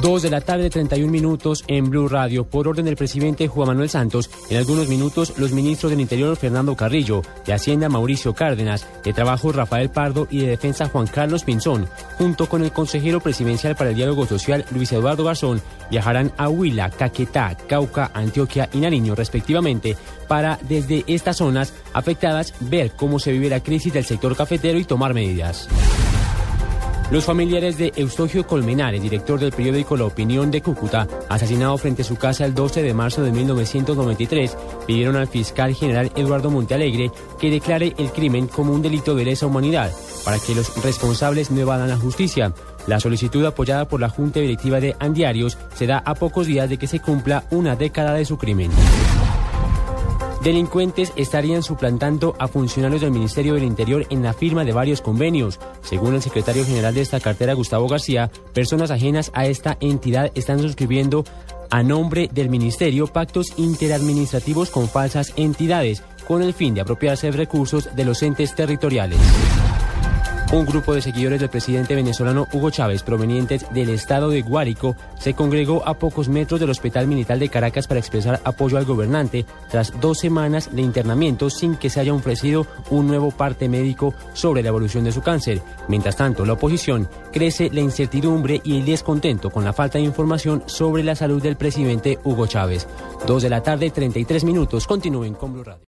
Dos de la tarde, 31 minutos en Blue Radio. Por orden del presidente Juan Manuel Santos, en algunos minutos los ministros del Interior Fernando Carrillo, de Hacienda Mauricio Cárdenas, de Trabajo Rafael Pardo y de Defensa Juan Carlos Pinzón, junto con el consejero presidencial para el diálogo social Luis Eduardo Garzón, viajarán a Huila, Caquetá, Cauca, Antioquia y Nariño, respectivamente, para desde estas zonas afectadas ver cómo se vive la crisis del sector cafetero y tomar medidas. Los familiares de Eustogio Colmenares, director del periódico La Opinión de Cúcuta, asesinado frente a su casa el 12 de marzo de 1993, pidieron al fiscal general Eduardo Montealegre que declare el crimen como un delito de lesa humanidad para que los responsables no evadan la justicia. La solicitud apoyada por la Junta Directiva de Andiarios se da a pocos días de que se cumpla una década de su crimen. Delincuentes estarían suplantando a funcionarios del Ministerio del Interior en la firma de varios convenios. Según el secretario general de esta cartera, Gustavo García, personas ajenas a esta entidad están suscribiendo a nombre del Ministerio pactos interadministrativos con falsas entidades, con el fin de apropiarse de recursos de los entes territoriales. Un grupo de seguidores del presidente venezolano Hugo Chávez, provenientes del estado de Guárico, se congregó a pocos metros del Hospital Militar de Caracas para expresar apoyo al gobernante tras dos semanas de internamiento sin que se haya ofrecido un nuevo parte médico sobre la evolución de su cáncer. Mientras tanto, la oposición crece la incertidumbre y el descontento con la falta de información sobre la salud del presidente Hugo Chávez. Dos de la tarde, 33 minutos. Continúen con Blue Radio.